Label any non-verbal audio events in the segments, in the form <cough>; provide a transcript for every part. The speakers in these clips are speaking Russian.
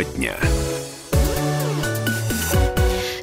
Тема дня.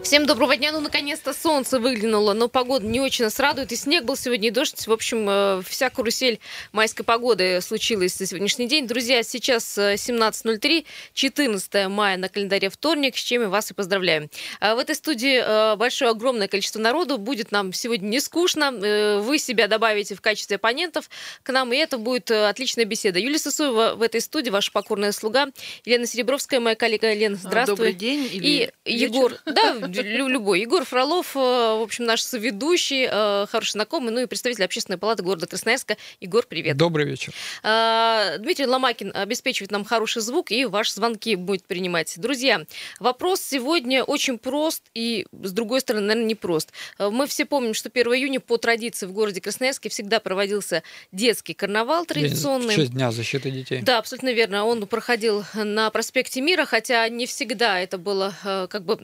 Всем доброго дня. Ну, наконец-то солнце выглянуло, но погода не очень нас радует. И снег был сегодня, и дождь. В общем, э, вся карусель майской погоды случилась за сегодняшний день. Друзья, сейчас 17.03, э, 14 мая на календаре вторник, с чем мы вас и поздравляем. А в этой студии э, большое, огромное количество народу. Будет нам сегодня не скучно. Вы себя добавите в качестве оппонентов к нам, и это будет отличная беседа. Юлия Сосуева в этой студии, ваша покорная слуга. Елена Серебровская, моя коллега. Лена, здравствуй. Добрый день. Или и Егор. Да, любой. Егор Фролов, э, в общем, наш соведущий, э, хороший знакомый, ну и представитель общественной палаты города Красноярска. Егор, привет. Добрый вечер. Э, Дмитрий Ломакин обеспечивает нам хороший звук и ваши звонки будет принимать. Друзья, вопрос сегодня очень прост и, с другой стороны, наверное, непрост. Мы все помним, что 1 июня по традиции в городе Красноярске всегда проводился детский карнавал традиционный. В честь Дня защиты детей. Да, абсолютно верно. Он проходил на проспекте Мира, хотя не всегда это было как бы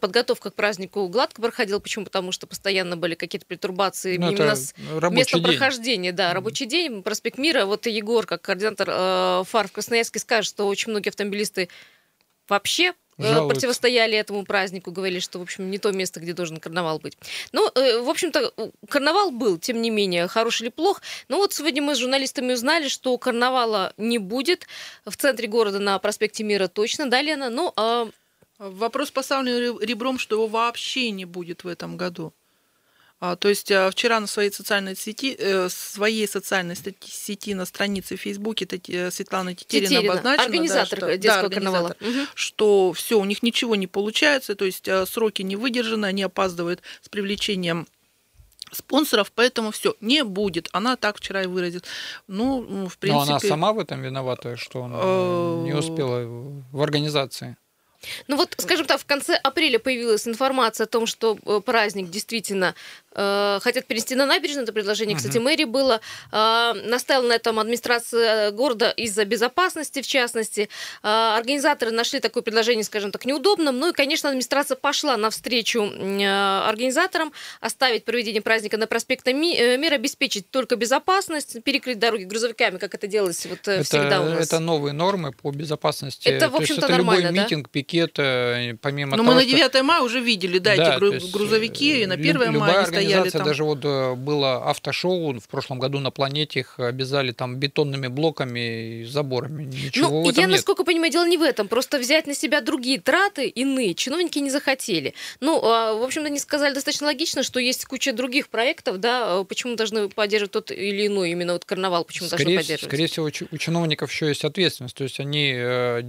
подготовлено подготовка к празднику гладко проходила. Почему? Потому что постоянно были какие-то претурбации ну, именно с места день. прохождения. Да, рабочий день, проспект Мира. Вот Егор, как координатор э, ФАР в Красноярске, скажет, что очень многие автомобилисты вообще э, Жалуются. противостояли этому празднику, говорили, что, в общем, не то место, где должен карнавал быть. Ну, э, в общем-то, карнавал был, тем не менее, хороший или плох. Но вот сегодня мы с журналистами узнали, что карнавала не будет в центре города на проспекте Мира точно, да, Лена? Ну, а Вопрос поставлен ребром, что его вообще не будет в этом году. А, то есть а, вчера на своей социальной сети, э, своей социальной сети на странице в Фейсбуке э, Светлана Тетерина, Тетерина обозначила, организатор да, что, детского да, карнавала, что все у них ничего не получается, то есть а, сроки не выдержаны, они опаздывают с привлечением спонсоров, поэтому все не будет. Она так вчера и выразит. Ну, в принципе. Но она сама в этом виновата, что она не успела в организации. Ну вот, скажем так, в конце апреля появилась информация о том, что э, праздник действительно э, хотят перенести на набережную. Это предложение, кстати, uh-huh. мэрии было. Э, настаивала на этом администрация города из-за безопасности, в частности. Э, организаторы нашли такое предложение, скажем так, неудобным. Ну и, конечно, администрация пошла навстречу э, организаторам оставить проведение праздника на проспекте Ми- э, Мира, обеспечить только безопасность, перекрыть дороги грузовиками, как это делалось вот э, это, всегда у нас. Это новые нормы по безопасности. Это, в общем-то, нормально, любой да? митинг, пикет, пакет, помимо Но того, мы на 9 что... мая уже видели, да, да эти грузовики, и на 1 люб, мая они стояли там. даже вот э, было автошоу в прошлом году на планете, их обязали там бетонными блоками и заборами. Ничего ну, в этом я, нет. насколько понимаю, дело не в этом. Просто взять на себя другие траты иные чиновники не захотели. Ну, а, в общем-то, они сказали достаточно логично, что есть куча других проектов, да, а, почему должны поддерживать тот или иной, именно вот карнавал, почему скорее, должны поддерживать? Скорее всего, у чиновников еще есть ответственность. То есть они, э,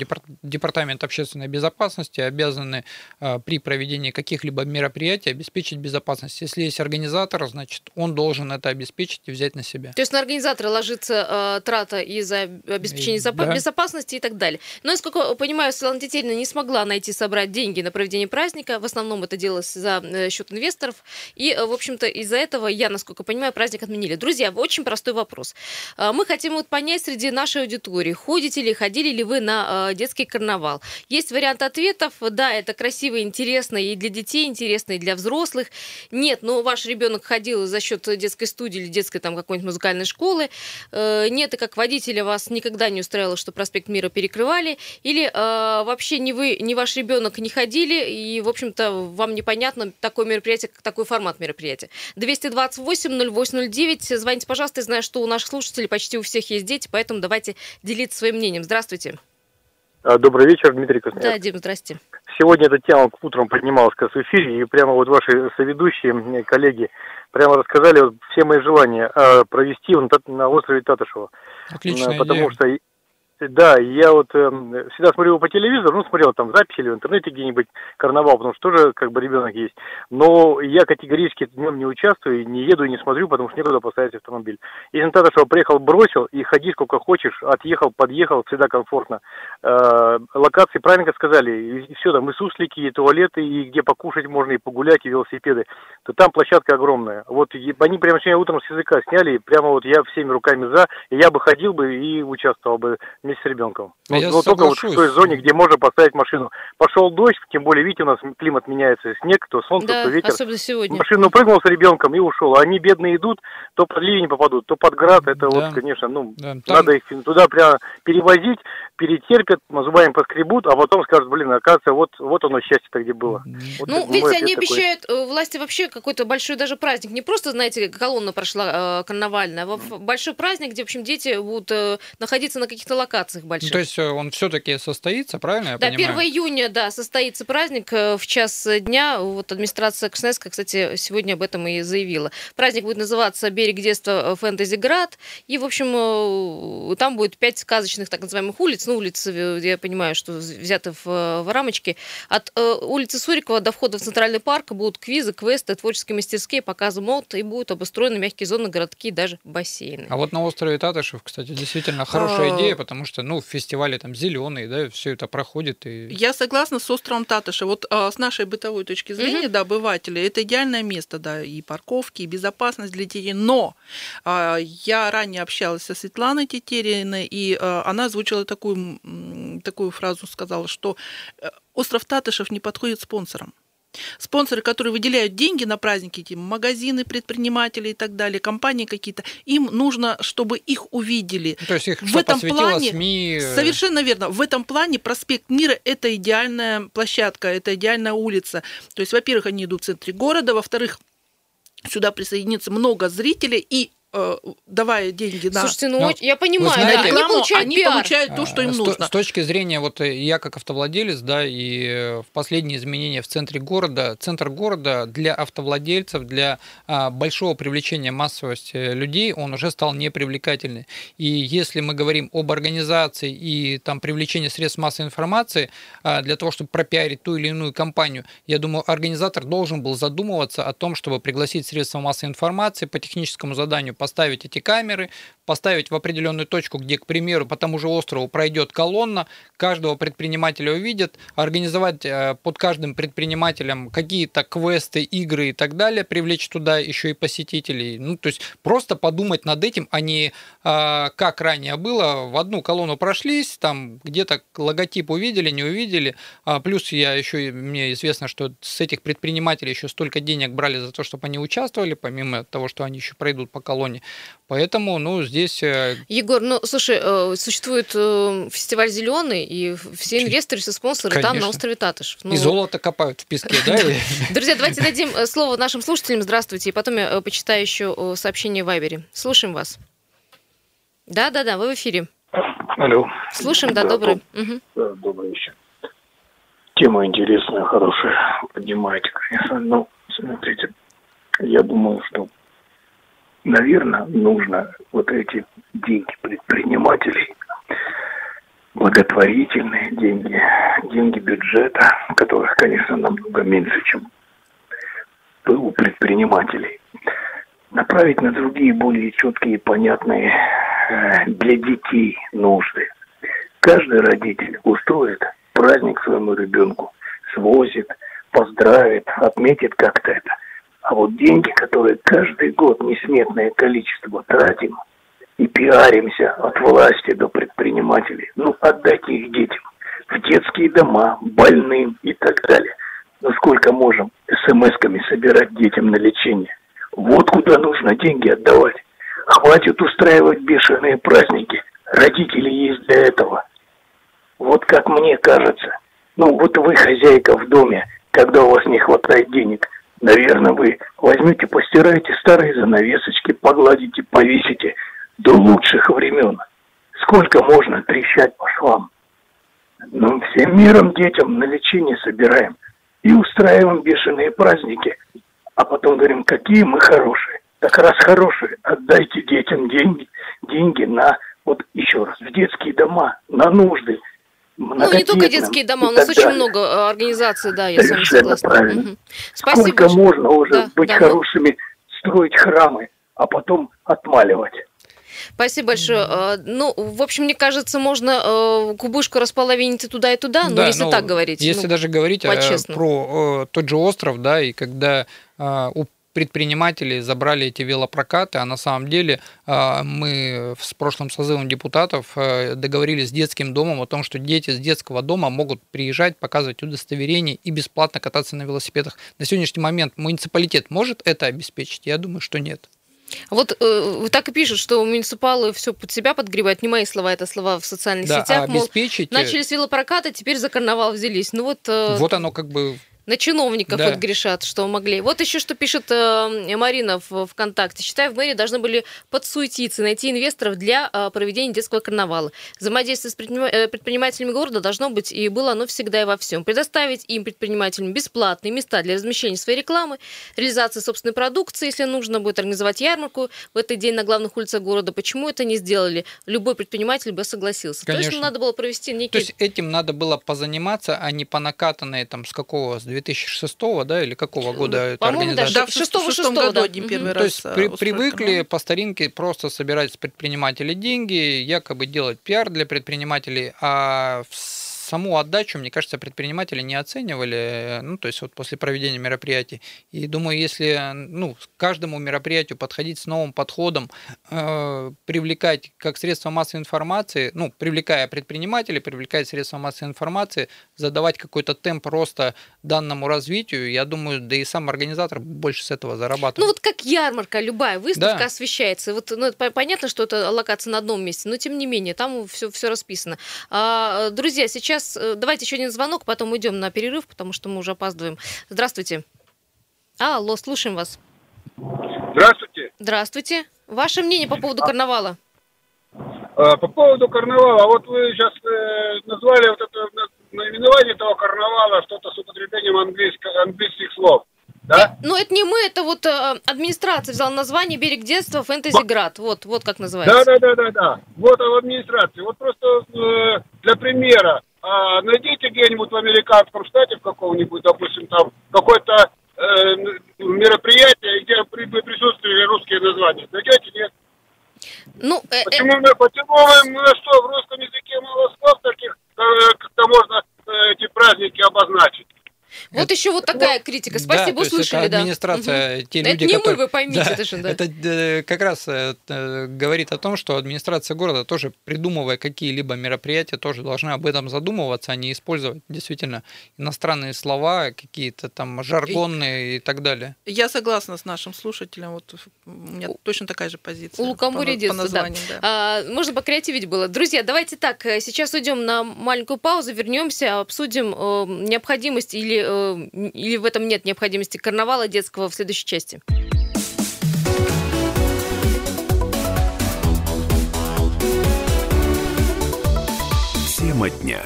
департамент общественной безопасности обязан обязаны а, при проведении каких-либо мероприятий обеспечить безопасность. Если есть организатор, значит, он должен это обеспечить и взять на себя. То есть на организатора ложится э, трата из-за обеспечения и, да. безопасности и так далее. Но, насколько понимаю, Светлана Тетерина не смогла найти, собрать деньги на проведение праздника. В основном это делалось за э, счет инвесторов. И, э, в общем-то, из-за этого, я, насколько понимаю, праздник отменили. Друзья, очень простой вопрос. Мы хотим вот понять среди нашей аудитории, ходите ли, ходили ли вы на детский карнавал. Есть вариант ответов. Да, это красиво, интересно, и для детей интересно, и для взрослых. Нет, но ваш ребенок ходил за счет детской студии или детской там какой-нибудь музыкальной школы. Э, нет, и как водителя вас никогда не устраивало, что проспект Мира перекрывали. Или э, вообще ни вы, ни ваш ребенок не ходили, и, в общем-то, вам непонятно такое мероприятие, как такой формат мероприятия. 228-0809. Звоните, пожалуйста. Я знаю, что у наших слушателей почти у всех есть дети, поэтому давайте делиться своим мнением. Здравствуйте. А, добрый вечер, Дмитрий Кузнецов. Да, Дим, здрасте. Сегодня эта тема утром поднималась в эфире, и прямо вот ваши соведущие, коллеги, прямо рассказали вот все мои желания а, провести на острове Татышева. Отличная Потому идея. что да, я вот э, всегда смотрю его по телевизору, ну, смотрел там записи или в интернете где-нибудь карнавал, потому что тоже как бы ребенок есть. Но я категорически в нем не участвую, не еду и не смотрю, потому что некуда поставить автомобиль. Если надо, что приехал, бросил и ходи сколько хочешь, отъехал, подъехал, всегда комфортно. Э, локации правильно сказали, и все там и суслики, и туалеты, и где покушать можно, и погулять, и велосипеды. То там площадка огромная. Вот они прямо сегодня утром с языка сняли, и прямо вот я всеми руками за, и я бы ходил бы и участвовал бы вместе с ребенком. А вот, вот только вот в той зоне, где можно поставить машину. Пошел дождь, тем более, видите, у нас климат меняется, снег, то солнце, да, то ветер. особенно сегодня. Машину прыгнул с ребенком и ушел. А они бедные идут, то под ливень попадут, то под град. Это да. вот, конечно, ну, да. Там... надо их туда прямо перевозить, перетерпят, зубами поскребут, а потом скажут, блин, оказывается, вот, вот оно счастье-то где было. Вот, ну, видите, они такой. обещают э, власти вообще какой-то большой даже праздник. Не просто, знаете, колонна прошла э, карнавальная, а большой праздник, где, в общем, дети будут э, находиться на каких-то локациях больших. Ну, то есть э, он все-таки состоится, правильно я да, понимаю? 1 июня, да, состоится праздник э, в час дня. Вот администрация Кшнеска, кстати, сегодня об этом и заявила. Праздник будет называться «Берег детства Фэнтези Град». И, в общем, там будет пять сказочных так называемых улиц. Ну, улицы, я понимаю, что взяты в, в рамочки. От улицы Сурикова до входа в Центральный парк будут квизы, квесты, творческие мастерские, показы мод, и будут обустроены мягкие зоны, городки, даже бассейны. А вот на острове Татышев, кстати, действительно хорошая а... идея, потому что, ну, в фестивале там зеленый, да, все это проходит. И... Я согласна с островом Татышев. Вот а, с нашей бытовой точки зрения, mm-hmm. да, обывателя, это идеальное место, да, и парковки, и безопасность для детей. Но а, я ранее общалась со Светланой Тетериной, и а, она озвучила такую, такую фразу, сказала, что э, остров Татышев не подходит спонсорам. Спонсоры, которые выделяют деньги на праздники, эти магазины, предприниматели и так далее, компании какие-то, им нужно, чтобы их увидели. То есть их в этом плане СМИ... Э, совершенно верно. В этом плане проспект Мира это идеальная площадка, это идеальная улица. То есть, во-первых, они идут в центре города, во-вторых, сюда присоединится много зрителей и давая деньги на... Слушайте, ну, ну я понимаю, знаете, они получают они пиар. получают то, что им с, нужно. С точки зрения, вот э, я как автовладелец, да, и э, в последние изменения в центре города, центр города для автовладельцев, для а, большого привлечения массовости людей, он уже стал непривлекательный. И если мы говорим об организации и там привлечении средств массовой информации, а, для того, чтобы пропиарить ту или иную компанию, я думаю, организатор должен был задумываться о том, чтобы пригласить средства массовой информации по техническому заданию поставить эти камеры, поставить в определенную точку, где, к примеру, по тому же острову пройдет колонна, каждого предпринимателя увидят, организовать э, под каждым предпринимателем какие-то квесты, игры и так далее, привлечь туда еще и посетителей. Ну, то есть просто подумать над этим, а не а, как ранее было, в одну колонну прошлись, там где-то логотип увидели, не увидели, а плюс я еще, мне известно, что с этих предпринимателей еще столько денег брали за то, чтобы они участвовали, помимо того, что они еще пройдут по колонне, регионе. Поэтому, ну, здесь... Э, Егор, ну, слушай, э, существует э, фестиваль «Зеленый», и все инвесторы, все спонсоры Конечно. там, на острове Татышев. Ну... И золото копают в песке, да? <laughs> Друзья, давайте дадим слово нашим слушателям. Здравствуйте. И потом я почитаю еще сообщение в Вайбере. Слушаем вас. Да-да-да, вы в эфире. Алло. Слушаем, да, добрый. Да, добрый вечер. Тема интересная, хорошая. Поднимаете, конечно. Ну, смотрите, я думаю, что наверное, нужно вот эти деньги предпринимателей, благотворительные деньги, деньги бюджета, которых, конечно, намного меньше, чем у предпринимателей, направить на другие более четкие и понятные э, для детей нужды. Каждый родитель устроит праздник своему ребенку, свозит, поздравит, отметит как-то это. А вот деньги, которые каждый год несметное количество тратим и пиаримся от власти до предпринимателей, ну, отдайте их детям в детские дома, больным и так далее. Ну, сколько можем смс-ками собирать детям на лечение? Вот куда нужно деньги отдавать. Хватит устраивать бешеные праздники. Родители есть для этого. Вот как мне кажется. Ну, вот вы хозяйка в доме, когда у вас не хватает денег – Наверное, вы возьмете, постираете старые занавесочки, погладите, повесите до лучших времен. Сколько можно трещать по швам? Ну, всем миром детям на лечение собираем и устраиваем бешеные праздники. А потом говорим, какие мы хорошие. Так раз хорошие, отдайте детям деньги, деньги на, вот еще раз, в детские дома, на нужды, ну, не только детские дома, у нас очень далее. много э, организаций, да, я Совершенно с вами согласна. Правильно. Угу. Спасибо. Сколько большое. можно уже да, быть да, хорошими, строить храмы, а потом отмаливать. Спасибо большое. Э, ну, в общем, мне кажется, можно э, кубышку располовинить и туда, и туда, но да, если ну, так говорить. Если ну, даже говорить про тот же остров, да, и когда у предприниматели забрали эти велопрокаты, а на самом деле а, мы с прошлым созывом депутатов э, договорились с детским домом о том, что дети с детского дома могут приезжать, показывать удостоверение и бесплатно кататься на велосипедах. На сегодняшний момент муниципалитет может это обеспечить? Я думаю, что нет. Вот э, так и пишут, что муниципалы все под себя подгребают. Не мои слова, это слова в социальных да, сетях. А обеспечить... Мол, начали с велопроката, теперь за карнавал взялись. Ну вот... Э... Вот оно как бы на чиновников да. вот грешат, что могли. Вот еще что пишет э, Марина в ВКонтакте. Считаю, в мэрии должны были подсуетиться, найти инвесторов для э, проведения детского карнавала. Взаимодействие с э, предпринимателями города должно быть и было оно всегда и во всем. Предоставить им, предпринимателям, бесплатные места для размещения своей рекламы, реализации собственной продукции, если нужно будет организовать ярмарку в этот день на главных улицах города. Почему это не сделали? Любой предприниматель бы согласился. Конечно. То есть надо было провести некий... То есть этим надо было позаниматься, а не по накатанной там с какого, с 2006 да, или какого года ну, эта организация? Да, в шестом, шестом году да. один первый угу. раз. То есть при, привыкли по старинке просто собирать с предпринимателей деньги, якобы делать пиар для предпринимателей, а в саму отдачу, мне кажется, предприниматели не оценивали, ну, то есть вот после проведения мероприятий. И думаю, если ну, к каждому мероприятию подходить с новым подходом, э, привлекать как средства массовой информации, ну, привлекая предпринимателей, привлекая средства массовой информации, задавать какой-то темп роста данному развитию, я думаю, да и сам организатор больше с этого зарабатывает. Ну, вот как ярмарка, любая выставка да. освещается. Вот, ну, понятно, что это локация на одном месте, но тем не менее, там все, все расписано. А, друзья, сейчас сейчас э, давайте еще один звонок, потом уйдем на перерыв, потому что мы уже опаздываем. Здравствуйте. Алло, слушаем вас. Здравствуйте. Здравствуйте. Ваше мнение по поводу карнавала? А, по поводу карнавала, вот вы сейчас э, назвали вот это наименование этого карнавала что-то с употреблением английских, слов. Да? Ну, это не мы, это вот э, администрация взяла название «Берег детства», «Фэнтези Град». Вот, вот как называется. Да, да, да, да, да. Вот в администрации. Вот просто э, для примера а, найдите где-нибудь в американском штате, в каком-нибудь, допустим, там какое-то э, мероприятие, где при, присутствовали русские названия. Найдете, нет? Ну, э, э почему, мы, почему мы, мы что, в русском языке мало слов таких, э, как-то можно э, эти праздники обозначить? Вот это, еще вот такая критика. Спасибо, да, услышали, это администрация, да. те люди, это не которые... мы, вы поймите. Да, это, же, да. это э, как раз это говорит о том, что администрация города тоже, придумывая какие-либо мероприятия, тоже должна об этом задумываться, а не использовать действительно иностранные слова, какие-то там жаргонные и, и так далее. Я согласна с нашим слушателем. Вот у меня точно такая же позиция. У Лукоморья по, по названию, да. да. А, можно покреативить было. Друзья, давайте так, сейчас уйдем на маленькую паузу, вернемся, обсудим э, необходимость или Э, или в этом нет необходимости карнавала детского в следующей части? Тема дня.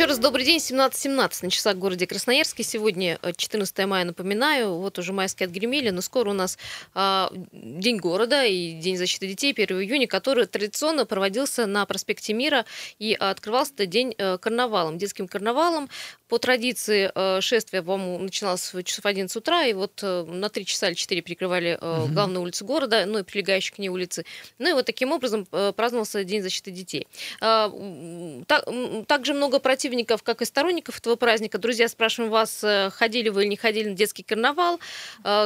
Еще раз добрый день. 17.17 на часах в городе Красноярске. Сегодня 14 э, мая, напоминаю. Вот уже майские отгремели, но скоро у нас э, День города и День защиты детей 1 июня, который традиционно проводился на проспекте Мира и открывался этот день э, карнавалом, детским карнавалом. По традиции э, шествие, по-моему, начиналось в часов 11 утра, и вот э, на 3 часа или 4 перекрывали угу. главную улицу города, ну и прилегающие к ней улицы. Ну и вот таким образом праздновался День защиты детей. Так, также много против противников, как и сторонников этого праздника. Друзья, спрашиваем вас, ходили вы или не ходили на детский карнавал?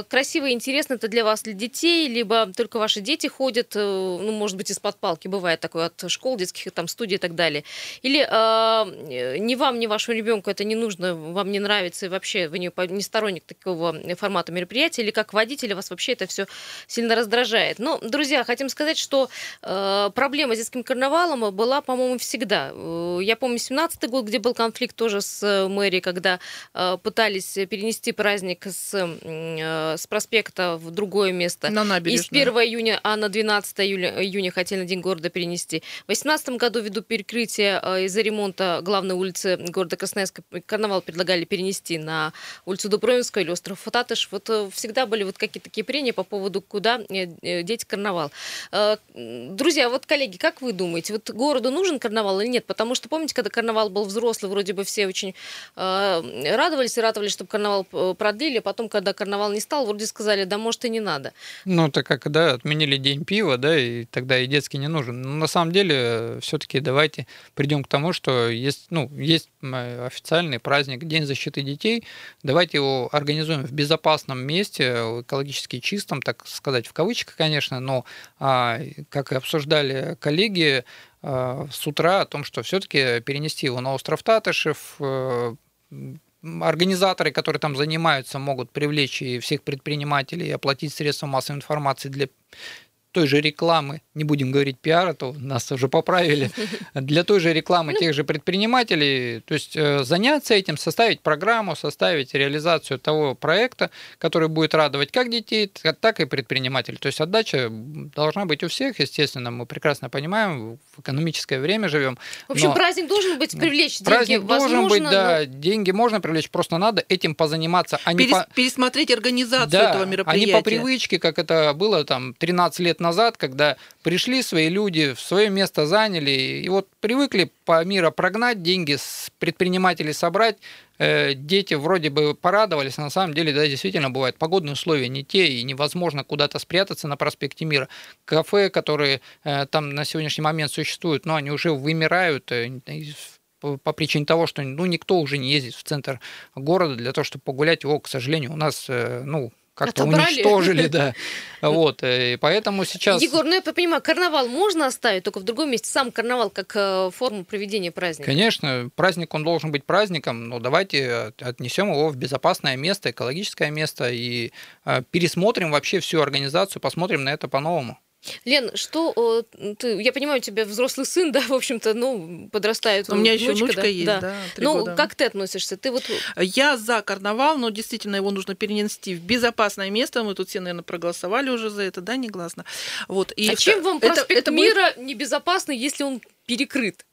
Красиво и интересно это для вас, для детей, либо только ваши дети ходят, ну, может быть, из-под палки, бывает такое, от школ, детских там студий и так далее. Или э, ни вам, ни вашему ребенку это не нужно, вам не нравится, и вообще вы не, не сторонник такого формата мероприятия, или как водитель вас вообще это все сильно раздражает. Но, друзья, хотим сказать, что э, проблема с детским карнавалом была, по-моему, всегда. Я помню, 17 год, где был конфликт тоже с э, мэрией, когда э, пытались перенести праздник с, э, с проспекта в другое место. На набережную. И с 1 июня, а на 12 июля, июня хотели на День города перенести. В 2018 году, ввиду перекрытия из-за ремонта главной улицы города Красноярска, карнавал предлагали перенести на улицу Дубровинскую или остров Фататыш. Вот всегда были вот какие-то такие прения по поводу, куда деть карнавал. Друзья, вот, коллеги, как вы думаете, вот городу нужен карнавал или нет? Потому что, помните, когда карнавал был взрослый, вроде бы все очень э, радовались и радовались, чтобы карнавал э, продлили, а потом, когда карнавал не стал, вроде сказали, да может и не надо. Ну, так как, да, отменили день пива, да, и тогда и детский не нужен. Но на самом деле, все-таки давайте придем к тому, что есть, ну, есть официальные национальный праздник, День защиты детей. Давайте его организуем в безопасном месте, экологически чистом, так сказать, в кавычках, конечно, но, а, как и обсуждали коллеги, а, с утра о том, что все-таки перенести его на остров Татышев, э, организаторы, которые там занимаются, могут привлечь и всех предпринимателей, и оплатить средства массовой информации для той же рекламы, не будем говорить пиара, то нас уже поправили, <laughs> для той же рекламы ну. тех же предпринимателей, то есть э, заняться этим, составить программу, составить реализацию того проекта, который будет радовать как детей, так и предпринимателей. То есть отдача должна быть у всех, естественно, мы прекрасно понимаем, в экономическое время живем. В общем, праздник должен быть привлечь деньги. Праздник должен быть, да, но... деньги можно привлечь, просто надо этим позаниматься. А Перес, по... Пересмотреть организацию да, этого мероприятия. А не по привычке, как это было там 13 лет назад, когда пришли свои люди, в свое место заняли, и вот привыкли по миру прогнать, деньги с предпринимателей собрать, э, дети вроде бы порадовались, а на самом деле, да, действительно бывает, погодные условия не те, и невозможно куда-то спрятаться на проспекте Мира. Кафе, которые э, там на сегодняшний момент существуют, но они уже вымирают э, по причине того, что ну, никто уже не ездит в центр города для того, чтобы погулять. Его, к сожалению, у нас ну, как-то уничтожили, <laughs> да. Вот, э, и поэтому сейчас... Егор, ну я понимаю, карнавал можно оставить, только в другом месте, сам карнавал как э, форму проведения праздника. Конечно, праздник, он должен быть праздником, но давайте отнесем его в безопасное место, экологическое место и э, пересмотрим вообще всю организацию, посмотрим на это по-новому. Лен, что ты, я понимаю, у тебя взрослый сын, <laughs> да, в общем-то, ну, подрастает. У меня еще внучка, да? есть, да. да ну, года. как ты относишься? Ты вот... Я за карнавал, но действительно его нужно перенести в безопасное место. Мы тут все, наверное, проголосовали уже за это, да, негласно. Вот. И а чем вам проспект это, это мира будет... небезопасный, если он перекрыт?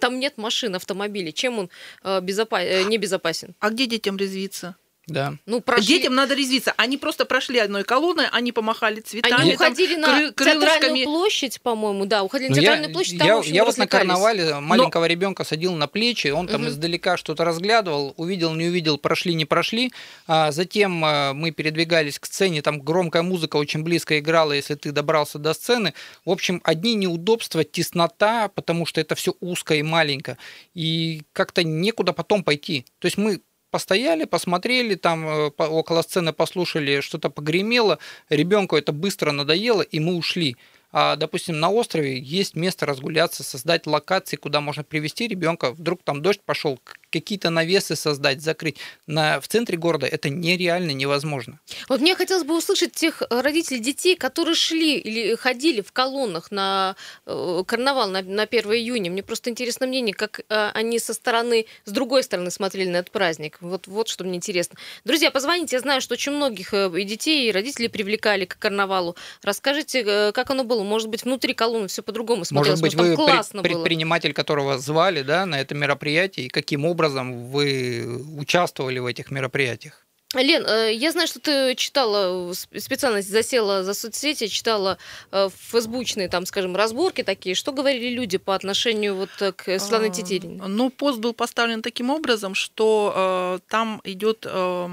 Там нет машин, автомобилей. Чем он э, безопа... э, небезопасен? А где детям резвиться? Да. Ну, прошли... Детям надо резвиться. Они просто прошли одной колонной, они помахали цветами. Они уходили там, на кры- театральную площадь, по-моему, да, уходили на ну, театральную я, площадь. Там, я общем, я вот на карнавале маленького Но... ребенка садил на плечи, он там угу. издалека что-то разглядывал, увидел, не увидел, прошли, не прошли. А затем а, мы передвигались к сцене, там громкая музыка очень близко играла, если ты добрался до сцены. В общем, одни неудобства, теснота, потому что это все узко и маленько, и как-то некуда потом пойти. То есть мы постояли, посмотрели, там э, около сцены послушали, что-то погремело, ребенку это быстро надоело, и мы ушли а, допустим, на острове есть место разгуляться, создать локации, куда можно привести ребенка. Вдруг там дождь пошел, какие-то навесы создать, закрыть. На, в центре города это нереально невозможно. Вот мне хотелось бы услышать тех родителей детей, которые шли или ходили в колоннах на э, карнавал на, на 1 июня. Мне просто интересно мнение, как э, они со стороны, с другой стороны смотрели на этот праздник. Вот, вот что мне интересно. Друзья, позвоните, я знаю, что очень многих э, и детей, и родителей привлекали к карнавалу. Расскажите, э, как оно было было. Может быть, внутри колонны все по-другому смотрелось. Может быть, вы классно пред, предприниматель, которого звали да, на это мероприятие, и каким образом вы участвовали в этих мероприятиях? Лен, э, я знаю, что ты читала, специально засела за соцсети, читала э, фейсбучные, там, скажем, разборки такие. Что говорили люди по отношению вот к Светлане Тетерине? Ну, пост был поставлен таким образом, что э, там идет э,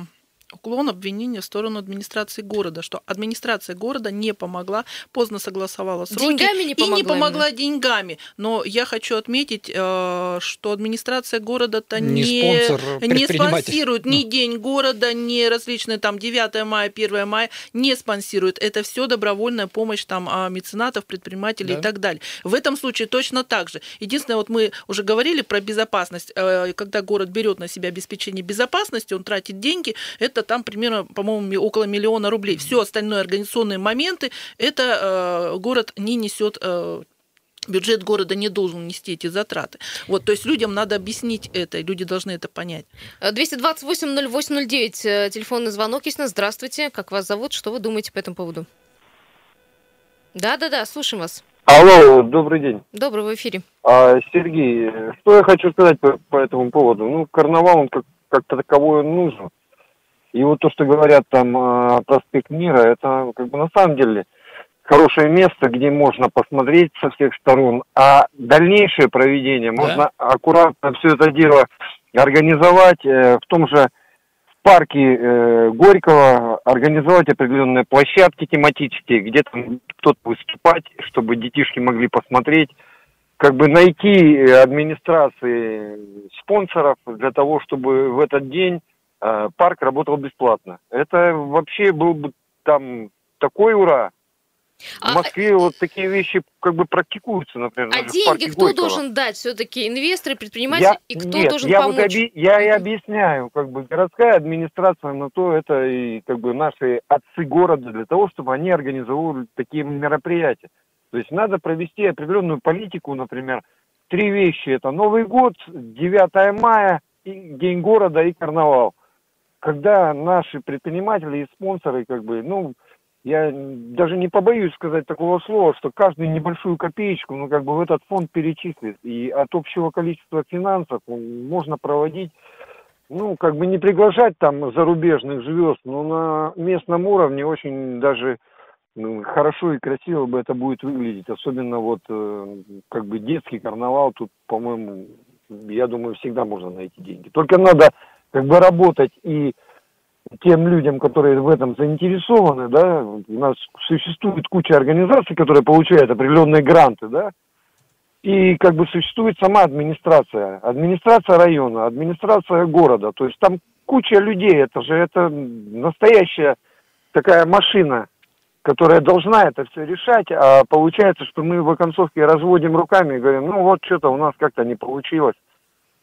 уклон обвинения в сторону администрации города, что администрация города не помогла, поздно согласовала сроки деньгами не помогла и не помогла именно. деньгами. Но я хочу отметить, э, что администрация города-то не, не, не спонсирует ни ну. День города, ни различные там 9 мая, 1 мая, не спонсирует. Это все добровольная помощь там а, меценатов, предпринимателей да. и так далее. В этом случае точно так же. Единственное, вот мы уже говорили про безопасность. Э, когда город берет на себя обеспечение безопасности, он тратит деньги, это там примерно, по-моему, около миллиона рублей. Все остальные организационные моменты, это э, город не несет э, бюджет города не должен нести эти затраты. Вот, то есть людям надо объяснить это, и люди должны это понять. 228-0809, э, телефонный звонок есть нас. Здравствуйте, как вас зовут, что вы думаете по этому поводу? Да-да-да, слушаем вас. Алло, добрый день. Добрый, в эфире. А, Сергей, что я хочу сказать по, по этому поводу? Ну, карнавал, он как, как таковой нужен. И вот то, что говорят там э, проспект Мира, это как бы на самом деле хорошее место, где можно посмотреть со всех сторон. А дальнейшее проведение да? можно аккуратно все это дело организовать э, в том же парке э, Горького, организовать определенные площадки тематические, где там кто-то выступать, чтобы детишки могли посмотреть как бы найти администрации спонсоров для того, чтобы в этот день э, парк работал бесплатно. Это вообще был бы там такой ура. В А- Москве вот такие вещи как бы практикуются, например. А деньги кто Горького. должен дать? Все-таки инвесторы, предприниматели, Я- и кто нет, должен я помочь? Вот оби- я и объясняю, как бы городская администрация на то это и как бы наши отцы города для того, чтобы они организовывали такие мероприятия. То есть надо провести определенную политику, например, три вещи. Это Новый год, 9 мая, День города и карнавал. Когда наши предприниматели и спонсоры, как бы, ну, я даже не побоюсь сказать такого слова, что каждую небольшую копеечку, ну, как бы в этот фонд перечислит. И от общего количества финансов можно проводить, ну, как бы не приглашать там зарубежных звезд, но на местном уровне очень даже ну, хорошо и красиво бы это будет выглядеть. Особенно вот э, как бы детский карнавал, тут, по-моему, я думаю, всегда можно найти деньги. Только надо как бы работать и тем людям, которые в этом заинтересованы, да, у нас существует куча организаций, которые получают определенные гранты, да, и как бы существует сама администрация, администрация района, администрация города, то есть там куча людей, это же это настоящая такая машина, которая должна это все решать, а получается, что мы в оконцовке разводим руками и говорим, ну вот что-то у нас как-то не получилось,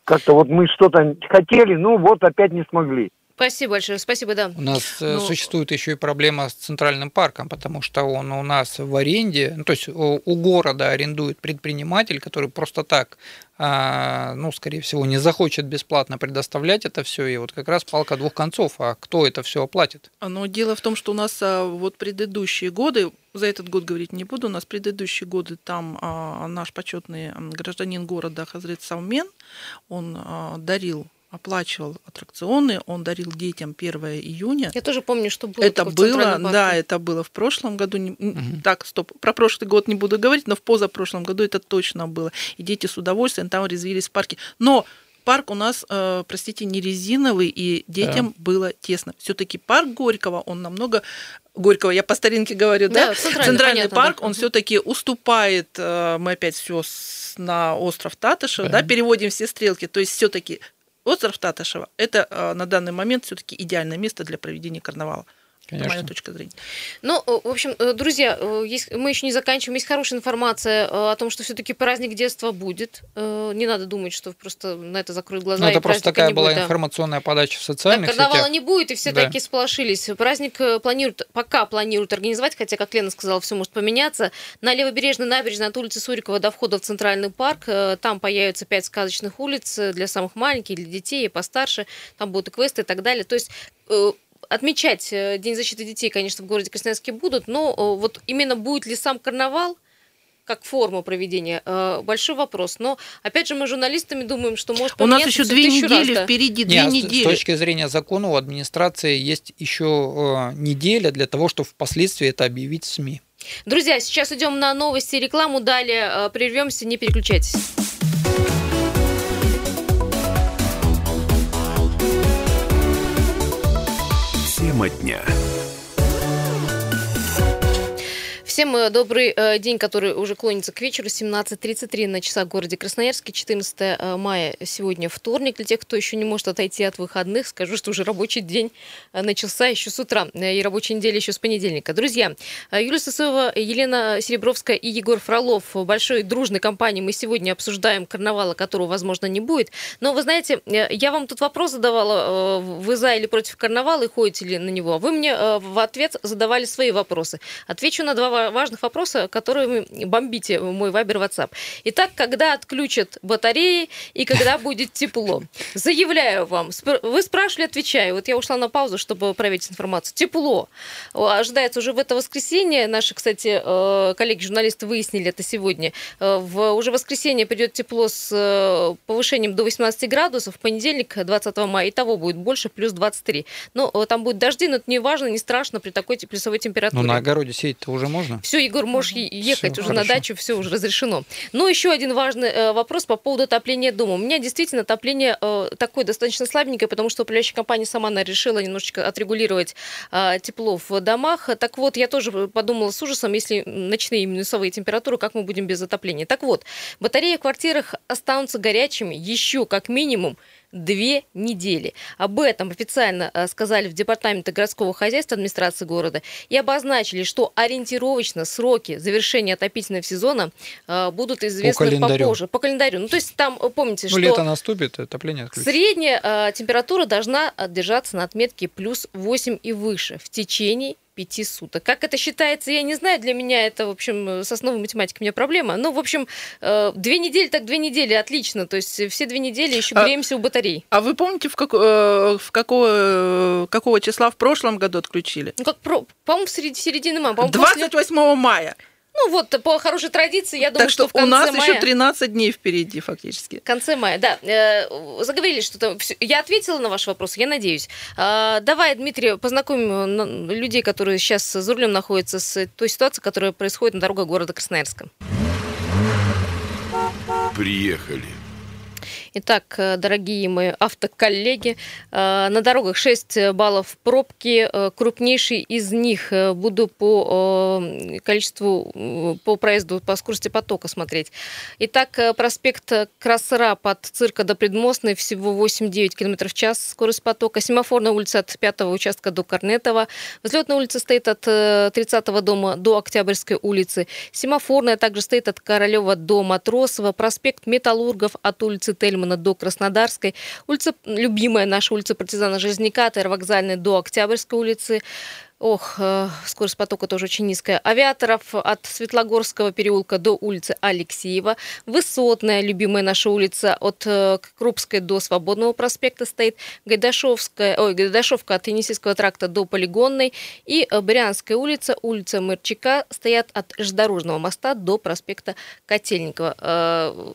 как-то вот мы что-то хотели, ну вот опять не смогли. Спасибо большое, спасибо, да. У нас э, Ну- существует еще и проблема с центральным парком, потому что он у нас в аренде, ну, то есть у, у города арендует предприниматель, который просто так, а, ну, скорее всего, не захочет бесплатно предоставлять это все, и вот как раз палка двух концов, а кто это все оплатит? Но дело в том, что у нас а, вот предыдущие годы, за этот год говорить не буду, у нас предыдущие годы там а, наш почетный гражданин города Хазрет Саумен, он а, дарил оплачивал аттракционы, он дарил детям 1 июня. Я тоже помню, что было Это было, да, это было в прошлом году. Мгм. Так, стоп, про прошлый год не буду говорить, но в позапрошлом году это точно было. И дети с удовольствием там резвились в парке. Но парк у нас, э, простите, не резиновый, и детям было тесно. Все-таки парк Горького, он намного Горького, я по старинке говорю, да? Да, центральный, Центральный понятно, парк, да. он все-таки уступает, э, мы опять все на остров Татышева, Да. да, переводим все стрелки, то есть все-таки остров Татышева это э, на данный момент все-таки идеальное место для проведения карнавала. Это моя Конечно. точка зрения. Ну, э, в общем, э, друзья, э, есть, мы еще не заканчиваем. Есть хорошая информация о том, что все-таки праздник детства будет. Не надо думать, что просто на это закроют глаза. Ну, это просто такая была будет, да. информационная подача в Да, социальных карнавала сетях. не будет, и все Да. такие сполошились. Праздник планируют, пока планируют организовать, хотя, как Лена сказала, все может поменяться. На Левобережной набережной от улицы Сурикова до входа в Центральный парк. Там появятся пять сказочных улиц для самых маленьких, для детей и постарше. Там будут и квесты и так далее. То есть отмечать э, День защиты детей, конечно, в городе Красноярске будут, но э, вот именно будет ли сам карнавал как форма проведения, э, большой вопрос. Но, опять же, мы журналистами думаем, что может У нас еще две раз, недели да. впереди, две а с- недели. С точки зрения закона у администрации есть еще неделя для того, чтобы впоследствии это объявить в СМИ. Друзья, сейчас идем на новости и рекламу. Далее прервемся, не переключайтесь. Тема дня. Всем э, добрый э, день, который уже клонится к вечеру. 17.33 на часах в городе Красноярске. 14 э, мая сегодня вторник. Для тех, кто еще не может отойти от выходных, скажу, что уже рабочий день начался еще с утра. И рабочая неделя еще с понедельника. Друзья, Юлия Сысоева, Елена Серебровская и Егор Фролов большой дружной компании мы сегодня обсуждаем карнавала, которого, возможно, не будет. Но вы знаете, я вам тут вопрос задавала, вы за или против карнавала и ходите ли на него? А Вы мне в ответ задавали свои вопросы. Отвечу на два ва- важных вопроса, которые вы бомбите в мой вайбер WhatsApp. Итак, когда отключат батареи и когда <laughs> будет тепло? Заявляю вам. Вы спрашивали, отвечаю. Вот я ушла на паузу, чтобы проверить информацию. Тепло. Ожидается уже в это воскресенье. Наши, кстати, э, коллеги-журналисты выяснили это сегодня. Э, В уже воскресенье придет тепло с э, повышением до 18 градусов. В понедельник, 20 мая, и того будет больше, плюс 23. Ну, э, там будет дожди, но это не важно, не страшно при такой плюсовой температуре. Ну, на огороде сеять-то уже можно? Можно. Все, Егор, можешь ехать все, уже хорошо. на дачу, все уже разрешено. Но еще один важный э, вопрос по поводу отопления дома. У меня действительно отопление э, такое достаточно слабенькое, потому что управляющая компания сама решила немножечко отрегулировать э, тепло в домах. Так вот, я тоже подумала с ужасом, если ночные минусовые температуры, как мы будем без отопления. Так вот, батареи в квартирах останутся горячими еще как минимум две недели. Об этом официально э, сказали в Департаменте городского хозяйства администрации города и обозначили, что ориентировочно сроки завершения отопительного сезона э, будут известны по попозже. По календарю. Ну, то есть там, э, помните, ну, что... лето наступит, отопление отключится. Средняя температура должна держаться на отметке плюс 8 и выше в течение пяти суток. Как это считается, я не знаю. Для меня это, в общем, с основой математики у меня проблема. Ну, в общем, э, две недели так две недели, отлично. То есть все две недели еще а греемся а, у батарей. А вы помните, в, как, э, в какого, какого числа в прошлом году отключили? Ну, как, по-моему, в середине мая. 28 после... мая. Ну вот, по хорошей традиции, я думаю, так что, что в конце у нас мая... еще 13 дней впереди фактически. В конце мая, да. Э, заговорили что-то. Я ответила на ваш вопрос, я надеюсь. А, давай, Дмитрий, познакомим людей, которые сейчас за рулем находятся, с той ситуацией, которая происходит на дорогах города Красноярска. Приехали. Итак, э, дорогие мои автоколлеги, э, на дорогах 6 баллов пробки. Э, крупнейший из них буду по количеству, по проезду, по скорости потока смотреть. Итак, проспект Красра под цирка до Предмостной всего 8-9 км в час скорость потока. Семафорная улица от 5 участка до Корнетова. Взлетная улица стоит от 30 дома до Октябрьской улицы. Семафорная также стоит от Королева до Матросова. Проспект Металлургов от улицы Тельмана Германа до Краснодарской, улица, любимая наша улица партизана Железняка, Аэровокзальной до Октябрьской улицы, Ох, э, скорость потока тоже очень низкая. Авиаторов от Светлогорского переулка до улицы Алексеева. Высотная, любимая наша улица, от э, Крупской до Свободного проспекта стоит. Гайдашовская, ой, Гайдашовка от Енисейского тракта до Полигонной. И э, Брянская улица, улица Мырчака стоят от Железнодорожного моста до проспекта Котельникова.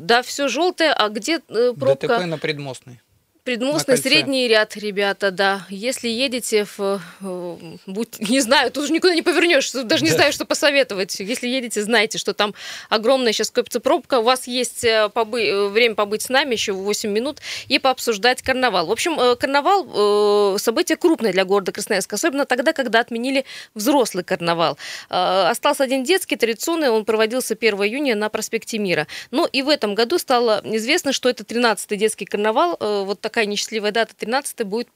Да, все желтое, а где э, пробка? ДТП на предмостной. Предмостный средний ряд, ребята, да. Если едете в... Э, будь, не знаю, тут уже никуда не повернешь, даже не да. знаю, что посоветовать. Если едете, знайте, что там огромная сейчас копится пробка. У вас есть э, побы... Э, время побыть с нами еще 8 минут и пообсуждать карнавал. В общем, карнавал – событие крупное для города Красноярска, особенно тогда, когда отменили взрослый карнавал. Остался один детский, традиционный, он проводился 1 июня на проспекте Мира. Но и в этом году стало известно, что это 13-й детский карнавал, вот так такая несчастливая дата 13 будет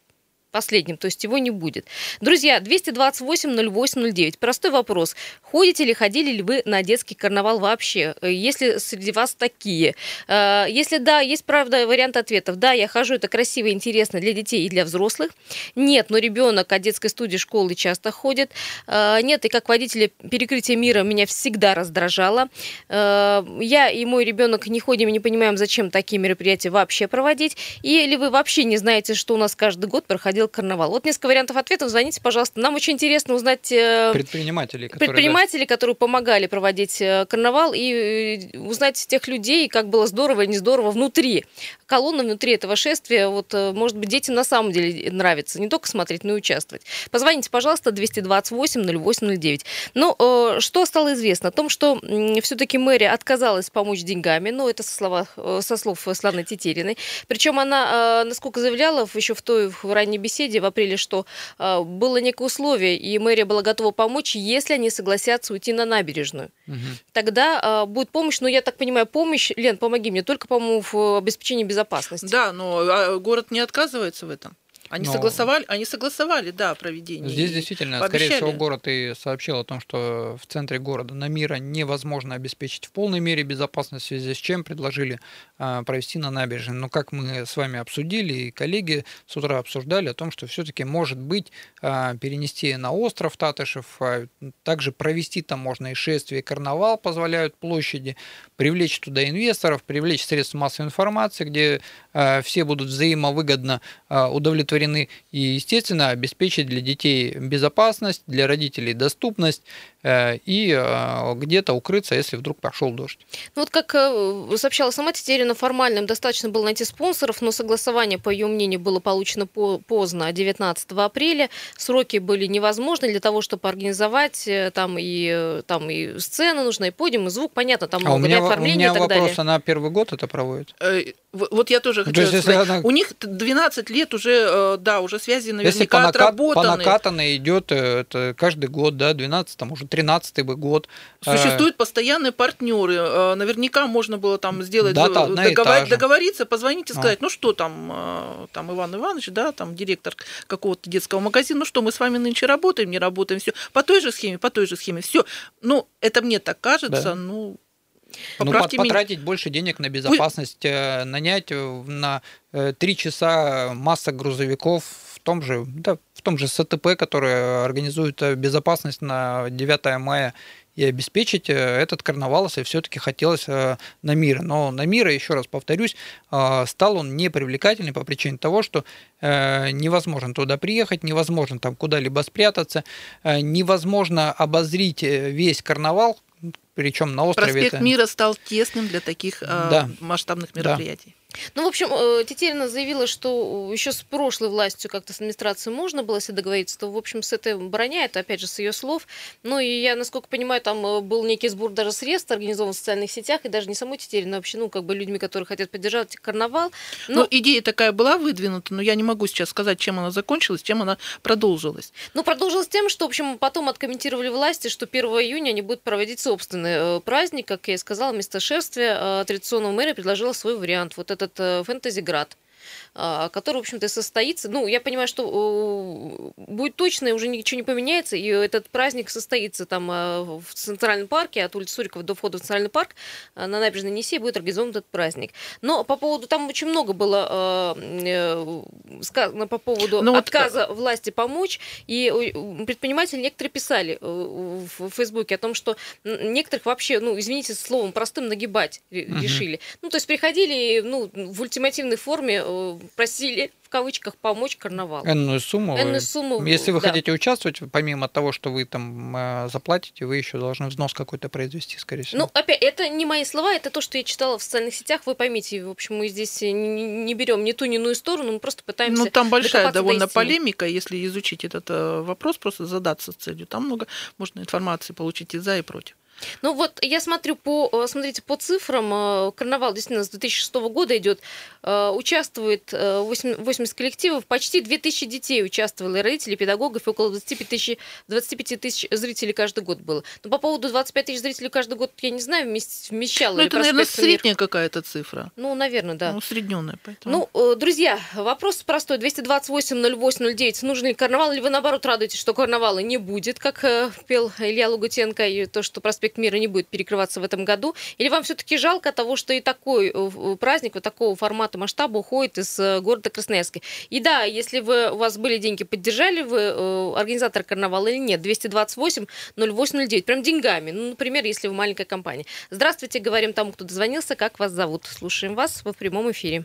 последним, то есть его не будет. Друзья, 228-08-09. Простой вопрос. Ходите ли, ходили ли вы на детский карнавал вообще? Если среди вас такие. Э, если да, есть, правда, вариант ответов. Да, я хожу, это красиво и интересно для детей и для взрослых. Нет, но ребенок от детской студии школы часто ходит. Э, нет, и как водитель перекрытия мира меня всегда раздражало. Э, я и мой ребенок не ходим и не понимаем, зачем такие мероприятия вообще проводить. Или вы вообще не знаете, что у нас каждый год проходил проходил карнавал. Вот несколько вариантов ответов. Звоните, пожалуйста. Нам очень интересно узнать... Э, предпринимателей, которые, предпринимателей, да. которые помогали проводить э, карнавал, и э, узнать тех людей, как было здорово или не здорово внутри. Колонна внутри этого шествия. Вот, может быть, детям на самом деле нравится не только смотреть, но и участвовать. Позвоните, пожалуйста, 228-08-09. Ну, что стало известно? О том, что все-таки мэрия отказалась помочь деньгами. Ну, это со, слова, со слов Славы Тетериной. Причем она, насколько заявляла, еще в той в ранней беседе, беседе в апреле, что э, было некое условие, и мэрия была готова помочь, если они согласятся уйти на набережную. Угу. Тогда э, будет помощь, но я так понимаю, помощь, Лен, помоги мне, только, по-моему, в обеспечении безопасности. Да, но город не отказывается в этом. Они Но... согласовали, они согласовали, да, проведение. Здесь действительно, пообещали. скорее всего, город и сообщил о том, что в центре города на мира невозможно обеспечить в полной мере безопасность, в связи с чем предложили а, провести на набережной. Но как мы с вами обсудили, и коллеги с утра обсуждали о том, что все-таки может быть а, перенести на остров Татышев, а, также провести там можно и шествие, и карнавал позволяют площади, привлечь туда инвесторов, привлечь средства массовой информации, где а, все будут взаимовыгодно а, удовлетворены удовлетворены, и, естественно, обеспечить для детей безопасность, для родителей доступность, Э, и э, где-то укрыться, если вдруг пошел дождь. Ну вот как э, сообщала сама Тетерина, формальным достаточно было найти спонсоров, но согласование, по ее мнению, было получено поздно, 19 апреля. Сроки были невозможны для того, чтобы организовать там и, там и сцена нужна, и подиум, и звук, понятно, там а много у меня, меня и так вопрос, далее. она первый год это проводит? Вот я тоже хочу есть, сказать. Она... У них 12 лет уже, да, уже связи наверняка если по накат, отработаны. По накатанной идет это каждый год, да, 12, там уже 13 бы год. Существуют постоянные партнеры. Э, наверняка можно было там сделать, Дата договор, договориться, позвонить и сказать, а. ну что там, э, там Иван Иванович, да, там директор какого-то детского магазина, ну что, мы с вами нынче работаем, не работаем, все по той же схеме, по той же схеме, все. Ну, это мне так кажется, да. ну, Поправьте ну, потратить меня. больше денег на безопасность, Вы... нанять на три часа масса грузовиков в том же, да, в том же СТП, который организует безопасность на 9 мая и обеспечить этот карнавал, если все-таки хотелось на мир. Но на мира, еще раз повторюсь, стал он непривлекательный по причине того, что невозможно туда приехать, невозможно там куда-либо спрятаться, невозможно обозрить весь карнавал, причем на острове. Проспект это... мира стал тесным для таких да. масштабных мероприятий. Ну, в общем, э, Тетерина заявила, что еще с прошлой властью как-то с администрацией можно было себе договориться, то, в общем, с этой броня, это опять же с ее слов. Ну, и я, насколько понимаю, там э, был некий сбор даже средств, организован в социальных сетях, и даже не самой Тетерина, а вообще, ну, как бы людьми, которые хотят поддержать карнавал. Но... Ну, идея такая была выдвинута, но я не могу сейчас сказать, чем она закончилась, чем она продолжилась. Ну, продолжилась тем, что, в общем, потом откомментировали власти, что 1 июня они будут проводить собственный э, праздник, как я и сказала, место шествия традиционного мэра предложила свой вариант. Вот этот фэнтезиград который, в общем-то, состоится. Ну, я понимаю, что будет точно, уже ничего не поменяется, и этот праздник состоится там в Центральном парке, от улицы Сурикова до входа в Центральный парк на набережной Несей будет организован этот праздник. Но по поводу, там очень много было э, сказано по поводу Но ну отказа вот... власти помочь, и предприниматели некоторые писали в Фейсбуке о том, что некоторых вообще, ну, извините, словом простым нагибать решили. Угу. Ну, то есть приходили, ну, в ультимативной форме просили в кавычках помочь карнавалу. Энную сумму. Энную сумму. Если вы да. хотите участвовать, помимо того, что вы там э, заплатите, вы еще должны взнос какой-то произвести, скорее всего. Ну, опять, это не мои слова, это то, что я читала в социальных сетях. Вы поймите, в общем, мы здесь не, не берем ни ту, ни иную сторону, мы просто пытаемся. Ну, там большая довольно до полемика, если изучить этот э, вопрос, просто задаться целью. Там много можно информации получить и за, и против. Ну вот я смотрю по, э, смотрите, по цифрам, э, карнавал действительно с 2006 года идет, э, участвует 80 коллективов, почти 2000 детей участвовало, и родителей, педагогов, и около 25 тысяч, 25 тысяч зрителей каждый год было. Но по поводу 25 тысяч зрителей каждый год, я не знаю, вмещало Ну это, наверное, средняя какая-то цифра. Ну, наверное, да. Ну, усредненная, поэтому. Ну, друзья, вопрос простой. 228 08 09. Нужен ли карнавал, или вы, наоборот, радуетесь, что карнавала не будет, как пел Илья Лугутенко, и то, что проспект проспект Мира не будет перекрываться в этом году? Или вам все-таки жалко того, что и такой э, праздник вот такого формата масштаба уходит из э, города Красноярска? И да, если вы, у вас были деньги, поддержали вы э, организатор карнавала или нет? 228 0809, прям деньгами. Ну, например, если вы маленькая компания. Здравствуйте, говорим тому, кто дозвонился. Как вас зовут? Слушаем вас, вы в прямом эфире.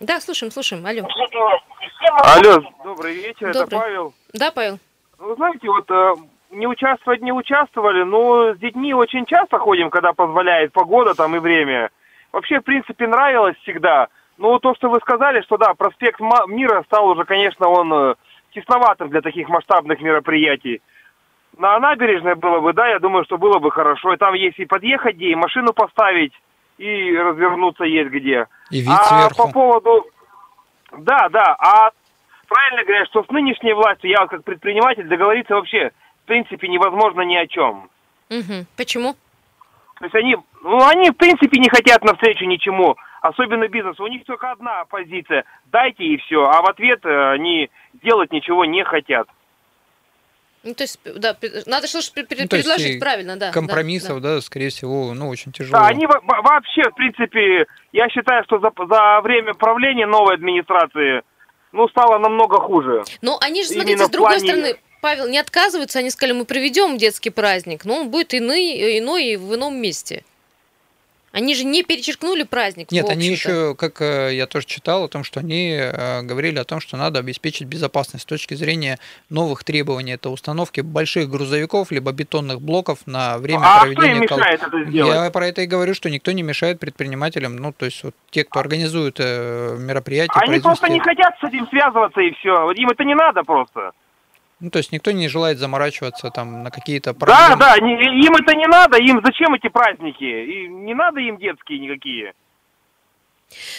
Да, слушаем, слушаем. Алло. Алло, добрый вечер, добрый. это Павел. Да, Павел. Вы знаете, вот не участвовать не участвовали, но с детьми очень часто ходим, когда позволяет погода там и время. Вообще, в принципе, нравилось всегда. Но то, что вы сказали, что да, проспект Мира стал уже, конечно, он э, тесноватым для таких масштабных мероприятий. На набережной было бы, да, я думаю, что было бы хорошо. И там есть и подъехать где, и машину поставить, и развернуться есть где. И вид а сверху. по поводу... Да, да, а правильно говорят, что с нынешней властью я как предприниматель договориться вообще принципе невозможно ни о чем. Угу. Почему? То есть они, ну, они в принципе не хотят навстречу ничему, особенно бизнесу. У них только одна позиция – дайте и все, а в ответ э, они делать ничего не хотят. Ну, то есть, да, надо что-то ну, предложить правильно, да. Компромиссов, да, да. да, скорее всего, ну, очень тяжело. Да, они вообще, в принципе, я считаю, что за, за время правления новой администрации, ну, стало намного хуже. Ну, они же, смотрите, Именно с другой плане... стороны, Павел, не отказываются, они сказали, мы проведем детский праздник, но он будет иной, иной в ином месте. Они же не перечеркнули праздник. Нет, они еще, как э, я тоже читал, о том, что они э, говорили о том, что надо обеспечить безопасность с точки зрения новых требований. Это установки больших грузовиков либо бетонных блоков на время а проведения. Кто им мешает это сделать? Я про это и говорю, что никто не мешает предпринимателям. Ну, то есть вот те, кто организует э, мероприятия. Они просто не хотят с этим связываться и все. Им это не надо просто. Ну, то есть никто не желает заморачиваться там на какие-то проблемы. Да, да, не, им это не надо, им зачем эти праздники? И не надо им детские никакие.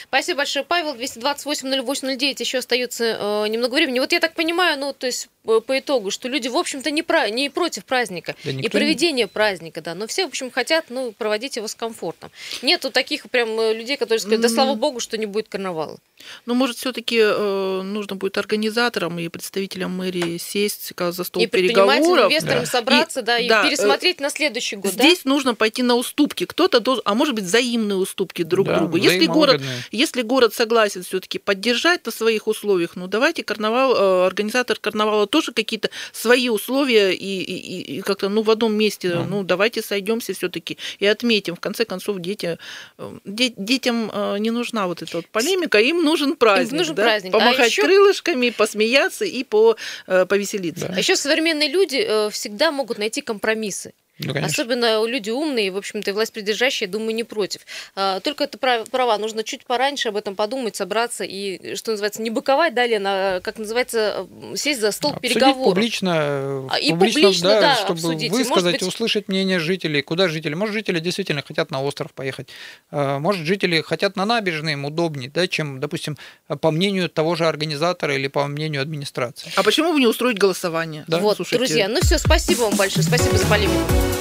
Спасибо большое, Павел. 228-08-09 еще остается э, немного времени. Вот я так понимаю, ну, то есть по итогу, что люди, в общем-то, не, про, не против праздника да и проведения не... праздника, да, но все, в общем, хотят, ну, проводить его с комфортом. Нету таких прям э, людей, которые скажут, да слава богу, что не будет карнавала. Ну, может, все-таки э, нужно будет организаторам и представителям мэрии сесть за стол и переговоров. инвесторам да. собраться, и, да, и да, пересмотреть э, на следующий год. Здесь да? нужно пойти на уступки. Кто-то должен, а может быть, взаимные уступки друг да, другу. Если город, если город согласен все-таки поддержать на своих условиях, ну, давайте карнавал, э, организатор карнавала тоже какие-то свои условия и, и, и как-то ну в одном месте, mm. ну давайте сойдемся все-таки и отметим. В конце концов, дети, э, де, детям э, не нужна вот эта вот полемика, им нужен праздник, им нужен да? праздник. помахать а еще... крылышками, посмеяться и по, э, повеселиться. Да. А еще современные люди всегда могут найти компромиссы. Ну, Особенно люди умные, в общем-то, и власть придержащие, думаю, не против. А, только это права, нужно чуть пораньше об этом подумать, собраться и, что называется, не быковать далее, на, как называется, сесть за стол Обсудить переговоров. публично, а, и публично, публично да, да, чтобы обсудить. высказать, быть... услышать мнение жителей, куда жители. Может, жители действительно хотят на остров поехать, а, может, жители хотят на набережные, им удобнее, да, чем, допустим, по мнению того же организатора или по мнению администрации. А почему бы не устроить голосование? Да? Вот, Слушайте. друзья, ну все, спасибо вам большое, спасибо за полемику.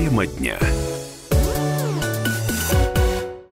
Тема дня.